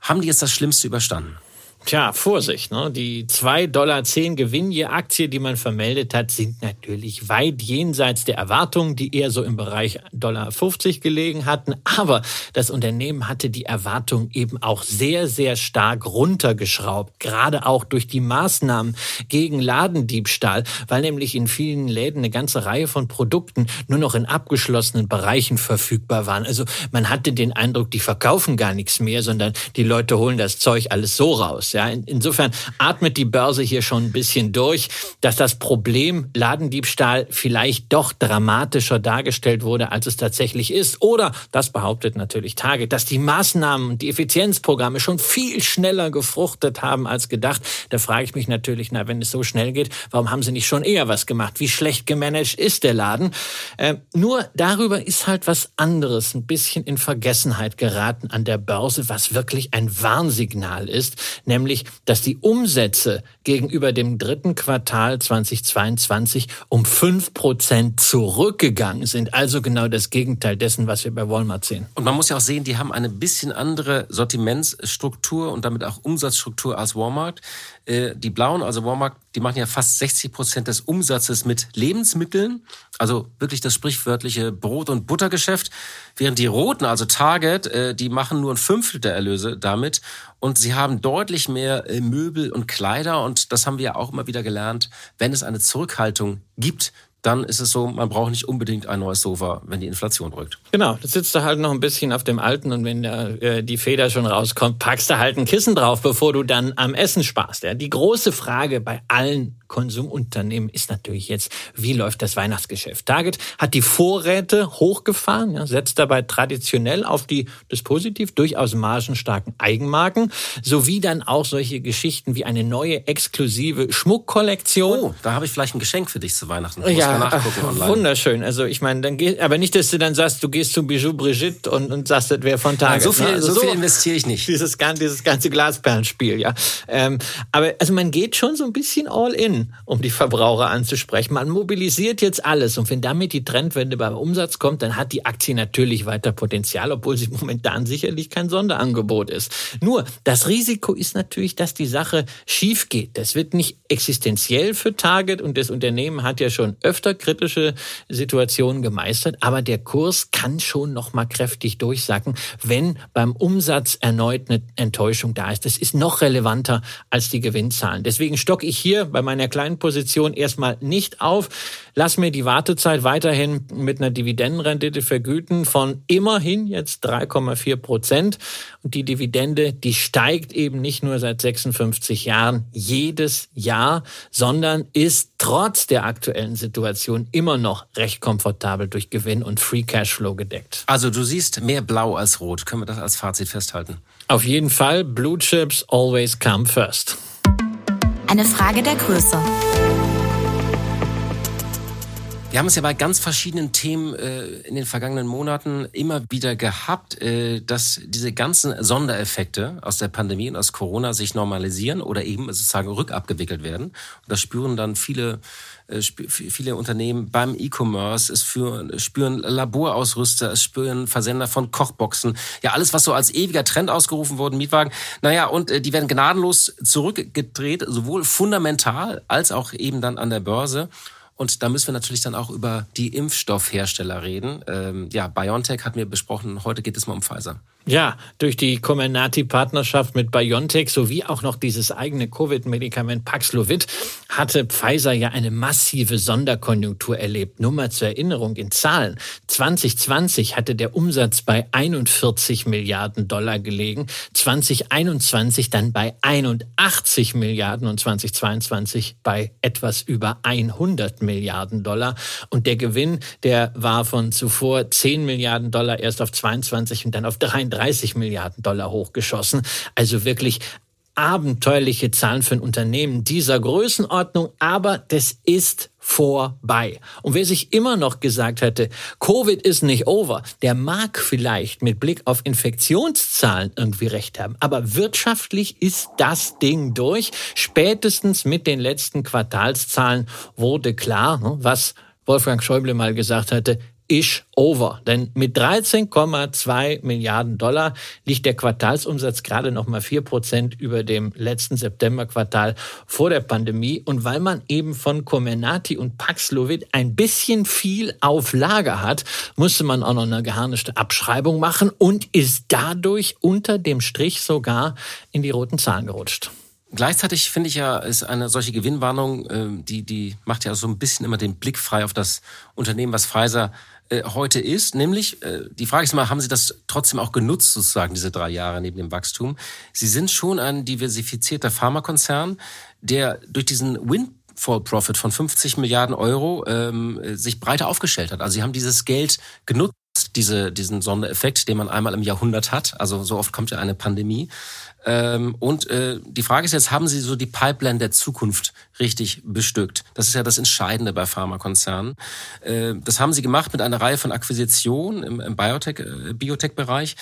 haben die jetzt das Schlimmste überstanden? Tja, Vorsicht, ne? Die 2,10 Dollar Gewinn je Aktie, die man vermeldet hat, sind natürlich weit jenseits der Erwartungen, die eher so im Bereich Dollar 50 gelegen hatten. Aber das Unternehmen hatte die Erwartungen eben auch sehr, sehr stark runtergeschraubt. Gerade auch durch die Maßnahmen gegen Ladendiebstahl, weil nämlich in vielen Läden eine ganze Reihe von Produkten nur noch in abgeschlossenen Bereichen verfügbar waren. Also man hatte den Eindruck, die verkaufen gar nichts mehr, sondern die Leute holen das Zeug alles so raus. Ja, insofern atmet die Börse hier schon ein bisschen durch, dass das Problem Ladendiebstahl vielleicht doch dramatischer dargestellt wurde, als es tatsächlich ist. Oder, das behauptet natürlich Target, dass die Maßnahmen und die Effizienzprogramme schon viel schneller gefruchtet haben als gedacht. Da frage ich mich natürlich, na, wenn es so schnell geht, warum haben sie nicht schon eher was gemacht? Wie schlecht gemanagt ist der Laden? Äh, nur darüber ist halt was anderes ein bisschen in Vergessenheit geraten an der Börse, was wirklich ein Warnsignal ist, nämlich, dass die Umsätze gegenüber dem dritten Quartal 2022 um fünf Prozent zurückgegangen sind. Also genau das Gegenteil dessen, was wir bei Walmart sehen. Und man muss ja auch sehen, die haben eine bisschen andere Sortimentsstruktur und damit auch Umsatzstruktur als Walmart. Äh, die Blauen, also Walmart, die machen ja fast 60 Prozent des Umsatzes mit Lebensmitteln, also wirklich das sprichwörtliche Brot- und Buttergeschäft, während die Roten, also Target, äh, die machen nur ein Fünftel der Erlöse damit und sie haben deutlich mehr äh, Möbel und Kleider und das haben wir ja auch immer wieder gelernt, wenn es eine Zurückhaltung gibt, dann ist es so, man braucht nicht unbedingt ein neues Sofa, wenn die Inflation drückt. Genau, das sitzt du halt noch ein bisschen auf dem alten und wenn äh, die Feder schon rauskommt, packst du halt ein Kissen drauf, bevor du dann am Essen sparst. Ja. Die große Frage bei allen Konsumunternehmen ist natürlich jetzt, wie läuft das Weihnachtsgeschäft? Target hat die Vorräte hochgefahren, ja, setzt dabei traditionell auf die, das positiv, durchaus margenstarken Eigenmarken, sowie dann auch solche Geschichten wie eine neue exklusive Schmuckkollektion. Oh, da habe ich vielleicht ein Geschenk für dich zu Weihnachten. Ja, nachgucken online. wunderschön. Also ich meine, dann geht, aber nicht, dass du dann sagst, du gehst zum Bijou Brigitte und, und sagst, das wäre von Target. Nein, so viel, ne? also so, viel investiere ich nicht. Dieses, dieses ganze Glasperlenspiel, ja. Ähm, aber also man geht schon so ein bisschen all in um die Verbraucher anzusprechen. Man mobilisiert jetzt alles und wenn damit die Trendwende beim Umsatz kommt, dann hat die Aktie natürlich weiter Potenzial, obwohl sie momentan sicherlich kein Sonderangebot ist. Nur das Risiko ist natürlich, dass die Sache schief geht. Das wird nicht existenziell für Target und das Unternehmen hat ja schon öfter kritische Situationen gemeistert, aber der Kurs kann schon noch mal kräftig durchsacken, wenn beim Umsatz erneut eine Enttäuschung da ist. Das ist noch relevanter als die Gewinnzahlen. Deswegen stocke ich hier bei meiner kleinen Position erstmal nicht auf. Lass mir die Wartezeit weiterhin mit einer Dividendenrendite vergüten von immerhin jetzt 3,4 Prozent. Und die Dividende, die steigt eben nicht nur seit 56 Jahren jedes Jahr, sondern ist trotz der aktuellen Situation immer noch recht komfortabel durch Gewinn und Free Cashflow gedeckt. Also du siehst mehr blau als rot. Können wir das als Fazit festhalten? Auf jeden Fall, Blue Chips always come first. Eine Frage der Größe. Wir haben es ja bei ganz verschiedenen Themen äh, in den vergangenen Monaten immer wieder gehabt, äh, dass diese ganzen Sondereffekte aus der Pandemie und aus Corona sich normalisieren oder eben sozusagen rückabgewickelt werden. Und das spüren dann viele äh, viele Unternehmen beim E-Commerce, es führen, spüren Laborausrüster, es spüren Versender von Kochboxen. Ja, alles, was so als ewiger Trend ausgerufen wurde, Mietwagen. Naja, und äh, die werden gnadenlos zurückgedreht, sowohl fundamental als auch eben dann an der Börse. Und da müssen wir natürlich dann auch über die Impfstoffhersteller reden. Ähm, ja, BioNTech hatten wir besprochen. Heute geht es mal um Pfizer. Ja, durch die Comirnaty-Partnerschaft mit BioNTech sowie auch noch dieses eigene Covid-Medikament Paxlovid hatte Pfizer ja eine massive Sonderkonjunktur erlebt. Nur mal zur Erinnerung in Zahlen. 2020 hatte der Umsatz bei 41 Milliarden Dollar gelegen, 2021 dann bei 81 Milliarden und 2022 bei etwas über 100 Milliarden Dollar. Und der Gewinn, der war von zuvor 10 Milliarden Dollar erst auf 22 und dann auf 33 30 Milliarden Dollar hochgeschossen. Also wirklich abenteuerliche Zahlen für ein Unternehmen dieser Größenordnung, aber das ist vorbei. Und wer sich immer noch gesagt hätte, Covid ist nicht over, der mag vielleicht mit Blick auf Infektionszahlen irgendwie recht haben. Aber wirtschaftlich ist das Ding durch. Spätestens mit den letzten Quartalszahlen wurde klar, ne, was Wolfgang Schäuble mal gesagt hatte, ist over. Denn mit 13,2 Milliarden Dollar liegt der Quartalsumsatz gerade noch mal vier Prozent über dem letzten Septemberquartal vor der Pandemie. Und weil man eben von Comenati und Paxlovid ein bisschen viel auf Lager hat, musste man auch noch eine geharnischte Abschreibung machen und ist dadurch unter dem Strich sogar in die roten Zahlen gerutscht. gleichzeitig finde ich ja, ist eine solche Gewinnwarnung, äh, die, die macht ja so ein bisschen immer den Blick frei auf das Unternehmen, was Pfizer äh, heute ist. Nämlich, äh, die Frage ist mal, haben Sie das trotzdem auch genutzt, sozusagen, diese drei Jahre neben dem Wachstum? Sie sind schon ein diversifizierter Pharmakonzern, der durch diesen Windfall Profit von 50 Milliarden Euro ähm, sich breiter aufgestellt hat. Also Sie haben dieses Geld genutzt, diese, diesen Sondereffekt, den man einmal im Jahrhundert hat. Also so oft kommt ja eine Pandemie. Ähm, und äh, die Frage ist jetzt, haben Sie so die Pipeline der Zukunft richtig bestückt? Das ist ja das Entscheidende bei Pharmakonzernen. Äh, das haben Sie gemacht mit einer Reihe von Akquisitionen im, im Biotech, äh, Biotech-Bereich.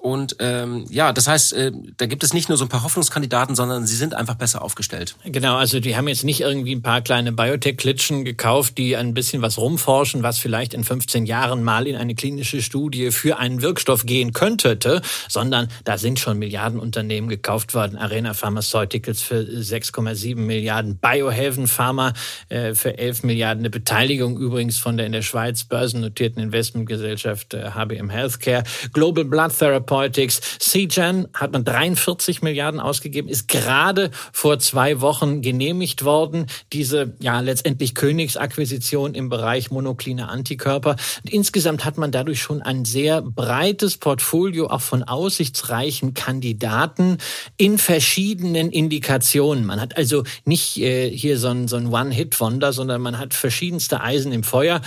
Und ähm, ja, das heißt, äh, da gibt es nicht nur so ein paar Hoffnungskandidaten, sondern sie sind einfach besser aufgestellt. Genau, also die haben jetzt nicht irgendwie ein paar kleine Biotech-Klitschen gekauft, die ein bisschen was rumforschen, was vielleicht in 15 Jahren mal in eine klinische Studie für einen Wirkstoff gehen könnte, sondern da sind schon Milliardenunternehmen gekauft worden. Arena Pharmaceuticals für 6,7 Milliarden, Biohaven Pharma äh, für 11 Milliarden, eine Beteiligung übrigens von der in der Schweiz börsennotierten Investmentgesellschaft äh, HBM Healthcare, Global Blood Therapeutics. CGen hat man 43 Milliarden ausgegeben, ist gerade vor zwei Wochen genehmigt worden. Diese ja letztendlich Königsakquisition im Bereich monokliner Antikörper. Und insgesamt hat man dadurch schon ein sehr breites Portfolio auch von aussichtsreichen Kandidaten in verschiedenen Indikationen. Man hat also nicht äh, hier so ein, so ein One-Hit-Wonder, sondern man hat verschiedenste Eisen im Feuer.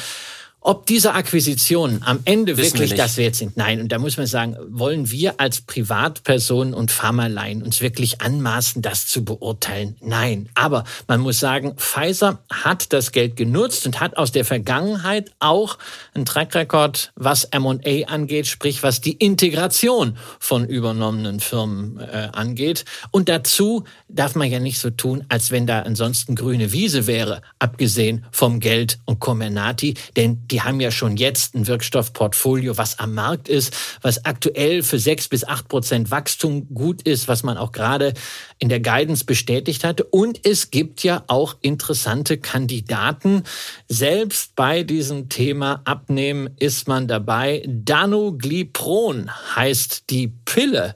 Ob diese Akquisitionen am Ende Wissen wirklich wir das wert sind, nein. Und da muss man sagen, wollen wir als Privatpersonen und Pharmaleien uns wirklich anmaßen, das zu beurteilen? Nein. Aber man muss sagen, Pfizer hat das Geld genutzt und hat aus der Vergangenheit auch einen Trackrekord, was M&A angeht, sprich was die Integration von übernommenen Firmen äh, angeht. Und dazu darf man ja nicht so tun, als wenn da ansonsten grüne Wiese wäre, abgesehen vom Geld und Comenati, denn die die haben ja schon jetzt ein Wirkstoffportfolio, was am Markt ist, was aktuell für sechs bis acht Prozent Wachstum gut ist, was man auch gerade in der Guidance bestätigt hatte. Und es gibt ja auch interessante Kandidaten. Selbst bei diesem Thema Abnehmen ist man dabei. Danuglipron heißt die Pille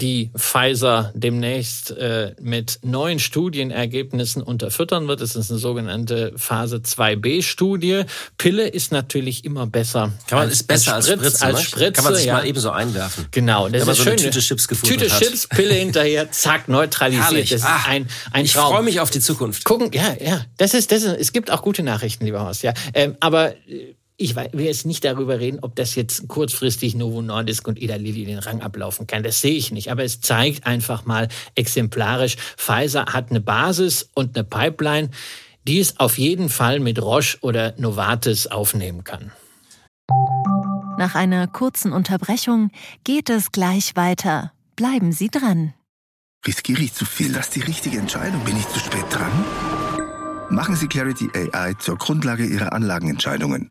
die Pfizer demnächst äh, mit neuen Studienergebnissen unterfüttern wird. Das ist eine sogenannte Phase 2b-Studie. Pille ist natürlich immer besser. Kann man, als, ist besser als, Spritz, als Spritze. Als Spritze Kann man sich ja. mal eben so einwerfen. Genau. Das Wenn man ist so schön. eine Tüte Chips gefunden Tüte hat. Chips, Pille hinterher, zack, neutralisiert. Herrlich. Das ist Ach, ein, ein ich Traum. freue mich auf die Zukunft. Gucken, ja, ja. Das ist, das ist, es gibt auch gute Nachrichten, lieber Horst, ja. Ähm, aber äh, ich will jetzt nicht darüber reden, ob das jetzt kurzfristig Novo Nordisk und Ida Lilly den Rang ablaufen kann. Das sehe ich nicht. Aber es zeigt einfach mal exemplarisch, Pfizer hat eine Basis und eine Pipeline, die es auf jeden Fall mit Roche oder Novartis aufnehmen kann. Nach einer kurzen Unterbrechung geht es gleich weiter. Bleiben Sie dran. Riskiere ich zu viel? Das ist die richtige Entscheidung. Bin ich zu spät dran? Machen Sie Clarity AI zur Grundlage Ihrer Anlagenentscheidungen.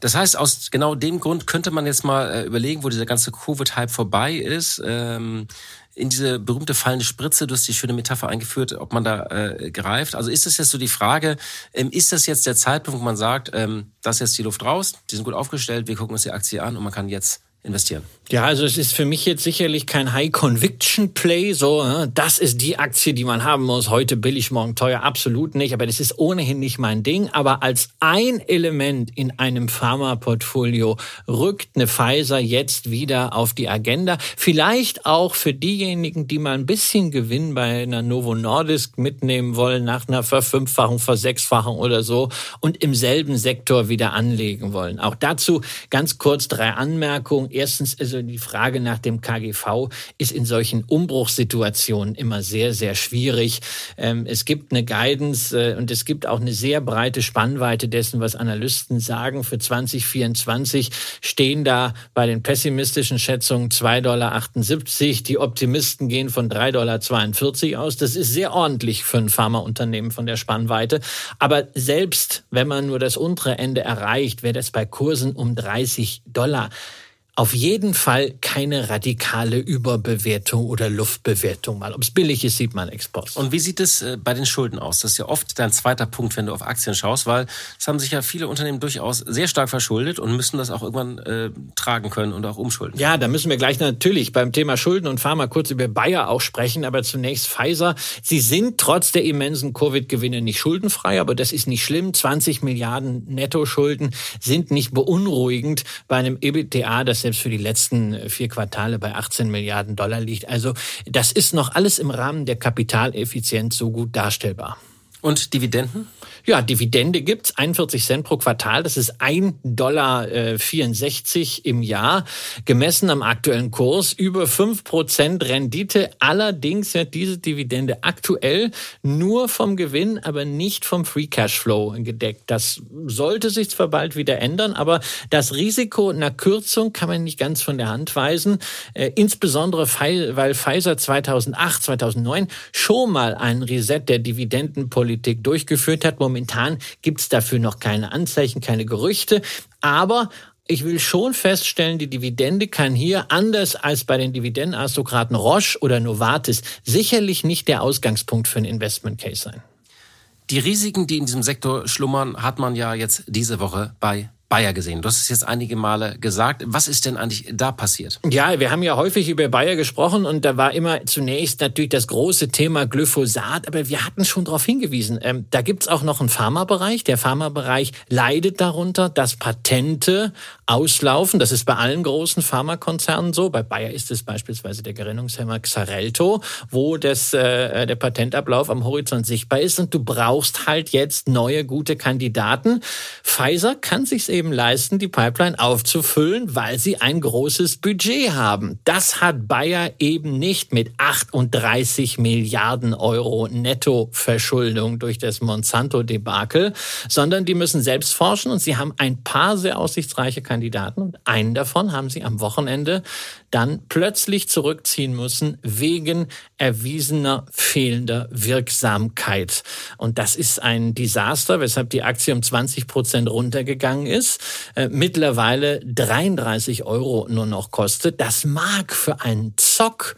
Das heißt, aus genau dem Grund könnte man jetzt mal äh, überlegen, wo dieser ganze Covid-Hype vorbei ist, ähm, in diese berühmte fallende Spritze, du hast die schöne Metapher eingeführt, ob man da äh, greift. Also ist das jetzt so die Frage, ähm, ist das jetzt der Zeitpunkt, wo man sagt, ähm, da ist jetzt die Luft raus, die sind gut aufgestellt, wir gucken uns die Aktie an und man kann jetzt investieren? Ja, also es ist für mich jetzt sicherlich kein High-Conviction-Play, so, das ist die Aktie, die man haben muss, heute billig, morgen teuer, absolut nicht, aber das ist ohnehin nicht mein Ding, aber als ein Element in einem Pharma-Portfolio rückt eine Pfizer jetzt wieder auf die Agenda, vielleicht auch für diejenigen, die mal ein bisschen Gewinn bei einer Novo Nordisk mitnehmen wollen, nach einer Verfünffachung, Versechsfachung oder so und im selben Sektor wieder anlegen wollen. Auch dazu ganz kurz drei Anmerkungen. Erstens, also die Frage nach dem KGV ist in solchen Umbruchssituationen immer sehr, sehr schwierig. Ähm, es gibt eine Guidance äh, und es gibt auch eine sehr breite Spannweite dessen, was Analysten sagen. Für 2024 stehen da bei den pessimistischen Schätzungen 2,78 Dollar. Die Optimisten gehen von 3,42 Dollar aus. Das ist sehr ordentlich für ein Pharmaunternehmen von der Spannweite. Aber selbst wenn man nur das untere Ende erreicht, wäre das bei Kursen um 30 Dollar auf jeden Fall keine radikale Überbewertung oder Luftbewertung mal. Ob es billig ist, sieht man ex post. Und wie sieht es äh, bei den Schulden aus? Das ist ja oft dein zweiter Punkt, wenn du auf Aktien schaust, weil es haben sich ja viele Unternehmen durchaus sehr stark verschuldet und müssen das auch irgendwann äh, tragen können und auch umschulden. Ja, da müssen wir gleich natürlich beim Thema Schulden und Pharma kurz über Bayer auch sprechen, aber zunächst Pfizer. Sie sind trotz der immensen Covid-Gewinne nicht schuldenfrei, aber das ist nicht schlimm. 20 Milliarden Nettoschulden sind nicht beunruhigend bei einem EBITDA, das selbst für die letzten äh, vier Quartale bei 18 Milliarden Dollar liegt. Also das ist noch alles im Rahmen der Kapitaleffizienz so gut darstellbar. Und Dividenden? Ja, Dividende gibt's 41 Cent pro Quartal. Das ist 1,64 Dollar im Jahr. Gemessen am aktuellen Kurs über 5 Prozent Rendite. Allerdings wird diese Dividende aktuell nur vom Gewinn, aber nicht vom Free Cashflow gedeckt. Das sollte sich zwar bald wieder ändern, aber das Risiko einer Kürzung kann man nicht ganz von der Hand weisen. Äh, insbesondere weil Pfizer 2008, 2009 schon mal einen Reset der Dividendenpolitik durchgeführt hat, Momentan gibt es dafür noch keine Anzeichen, keine Gerüchte. Aber ich will schon feststellen, die Dividende kann hier, anders als bei den Dividendenaristokraten Roche oder Novartis, sicherlich nicht der Ausgangspunkt für ein Investment Case sein. Die Risiken, die in diesem Sektor schlummern, hat man ja jetzt diese Woche bei Bayer gesehen. Du hast es jetzt einige Male gesagt. Was ist denn eigentlich da passiert? Ja, wir haben ja häufig über Bayer gesprochen und da war immer zunächst natürlich das große Thema Glyphosat, aber wir hatten schon darauf hingewiesen. Ähm, da gibt's auch noch einen Pharmabereich. Der Pharmabereich leidet darunter, dass Patente auslaufen. Das ist bei allen großen Pharmakonzernen so. Bei Bayer ist es beispielsweise der Gerinnungshemmer Xarelto, wo das, äh, der Patentablauf am Horizont sichtbar ist und du brauchst halt jetzt neue gute Kandidaten. Pfizer kann sich eben eben leisten, die Pipeline aufzufüllen, weil sie ein großes Budget haben. Das hat Bayer eben nicht mit 38 Milliarden Euro Nettoverschuldung durch das Monsanto-Debakel, sondern die müssen selbst forschen und sie haben ein paar sehr aussichtsreiche Kandidaten und einen davon haben sie am Wochenende dann plötzlich zurückziehen müssen wegen erwiesener fehlender Wirksamkeit. Und das ist ein Desaster, weshalb die Aktie um 20 Prozent runtergegangen ist, äh, mittlerweile 33 Euro nur noch kostet. Das mag für einen Zock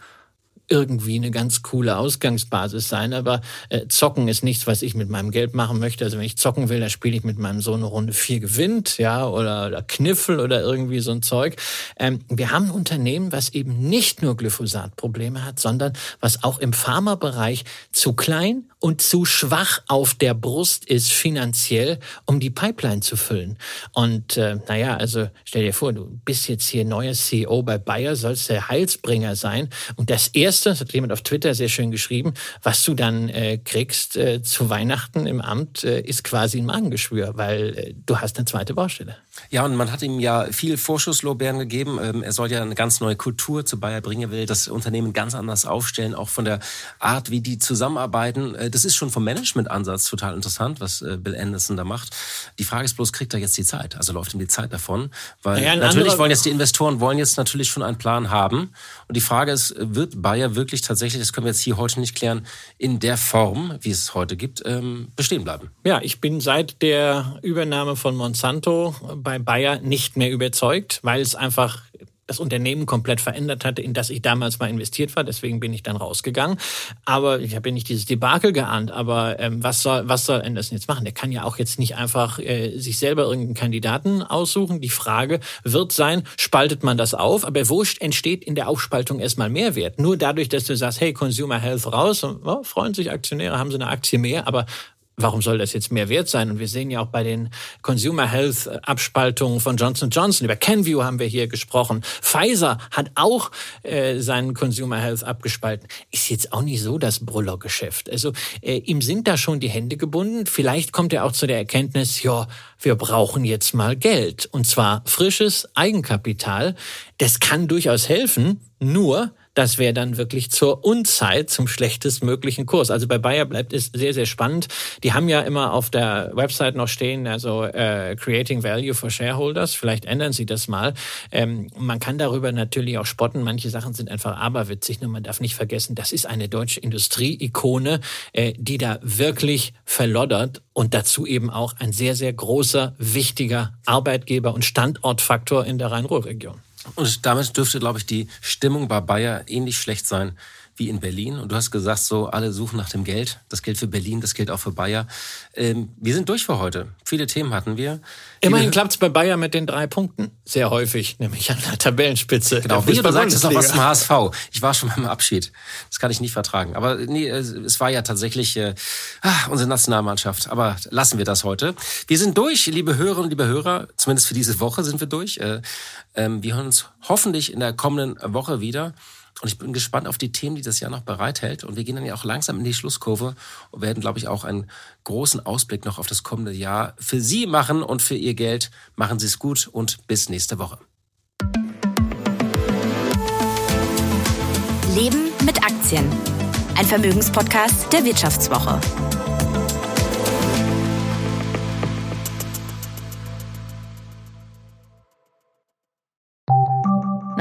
irgendwie eine ganz coole Ausgangsbasis sein. Aber äh, zocken ist nichts, was ich mit meinem Geld machen möchte. Also wenn ich zocken will, dann spiele ich mit meinem Sohn eine Runde vier gewinnt, ja, oder, oder Kniffel oder irgendwie so ein Zeug. Ähm, wir haben ein Unternehmen, was eben nicht nur Glyphosat-Probleme hat, sondern was auch im Pharmabereich zu klein und zu schwach auf der Brust ist finanziell, um die Pipeline zu füllen. Und äh, naja, also stell dir vor, du bist jetzt hier neuer CEO bei Bayer, sollst der Heilsbringer sein. Und das Erste, das hat jemand auf Twitter sehr schön geschrieben, was du dann äh, kriegst äh, zu Weihnachten im Amt, äh, ist quasi ein Magengeschwür, weil äh, du hast eine zweite Baustelle. Ja, und man hat ihm ja viel Vorschusslorbeeren gegeben. Ähm, er soll ja eine ganz neue Kultur zu Bayer bringen, will das Unternehmen ganz anders aufstellen, auch von der Art, wie die zusammenarbeiten. Äh, das ist schon vom Managementansatz total interessant, was äh, Bill Anderson da macht. Die Frage ist bloß, kriegt er jetzt die Zeit? Also läuft ihm die Zeit davon? Weil ja, natürlich wollen jetzt die Investoren wollen jetzt natürlich schon einen Plan haben. Und die Frage ist, wird Bayer wirklich tatsächlich, das können wir jetzt hier heute nicht klären, in der Form, wie es heute gibt, ähm, bestehen bleiben? Ja, ich bin seit der Übernahme von Monsanto bei Bayer nicht mehr überzeugt, weil es einfach das Unternehmen komplett verändert hatte, in das ich damals mal investiert war. Deswegen bin ich dann rausgegangen. Aber ich habe ja nicht dieses Debakel geahnt. Aber ähm, was soll was soll Anderson jetzt machen? Der kann ja auch jetzt nicht einfach äh, sich selber irgendeinen Kandidaten aussuchen. Die Frage wird sein, spaltet man das auf? Aber wo entsteht in der Aufspaltung erstmal Mehrwert? Nur dadurch, dass du sagst, hey, Consumer Health raus, und, oh, freuen sich Aktionäre, haben sie eine Aktie mehr. Aber warum soll das jetzt mehr wert sein? Und wir sehen ja auch bei den Consumer Health Abspaltungen von Johnson Johnson, über Kenview haben wir hier gesprochen. Pfizer hat auch äh, seinen Consumer Health abgespalten. Ist jetzt auch nicht so das Brüllergeschäft. Also äh, ihm sind da schon die Hände gebunden. Vielleicht kommt er auch zu der Erkenntnis, ja, wir brauchen jetzt mal Geld. Und zwar frisches Eigenkapital. Das kann durchaus helfen, nur das wäre dann wirklich zur Unzeit zum schlechtestmöglichen Kurs. Also bei Bayer bleibt es sehr, sehr spannend. Die haben ja immer auf der Website noch stehen, also äh, Creating Value for Shareholders. Vielleicht ändern sie das mal. Ähm, man kann darüber natürlich auch spotten. Manche Sachen sind einfach aberwitzig. Nur man darf nicht vergessen, das ist eine deutsche Industrie-Ikone, äh, die da wirklich verloddert und dazu eben auch ein sehr, sehr großer, wichtiger Arbeitgeber und Standortfaktor in der Rhein-Ruhr-Region. Und damit dürfte, glaube ich, die Stimmung bei Bayer ähnlich schlecht sein wie in Berlin. Und du hast gesagt, so alle suchen nach dem Geld. Das gilt für Berlin, das gilt auch für Bayer. Ähm, wir sind durch für heute. Viele Themen hatten wir. Immerhin klappt es bei Bayer mit den drei Punkten. Sehr häufig, nämlich an der Tabellenspitze. Genau, wie du sagst, ist noch was zum HSV. Ich war schon beim Abschied. Das kann ich nicht vertragen. Aber nee, es war ja tatsächlich äh, ah, unsere Nationalmannschaft. Aber lassen wir das heute. Wir sind durch, liebe Hörerinnen und liebe Hörer. Zumindest für diese Woche sind wir durch. Äh, ähm, wir hören uns hoffentlich in der kommenden Woche wieder. Und ich bin gespannt auf die Themen, die das Jahr noch bereithält. Und wir gehen dann ja auch langsam in die Schlusskurve und werden, glaube ich, auch einen großen Ausblick noch auf das kommende Jahr für Sie machen und für Ihr Geld. Machen Sie es gut und bis nächste Woche. Leben mit Aktien. Ein Vermögenspodcast der Wirtschaftswoche.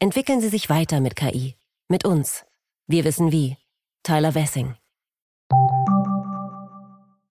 Entwickeln Sie sich weiter mit KI. Mit uns. Wir wissen wie. Tyler Wessing.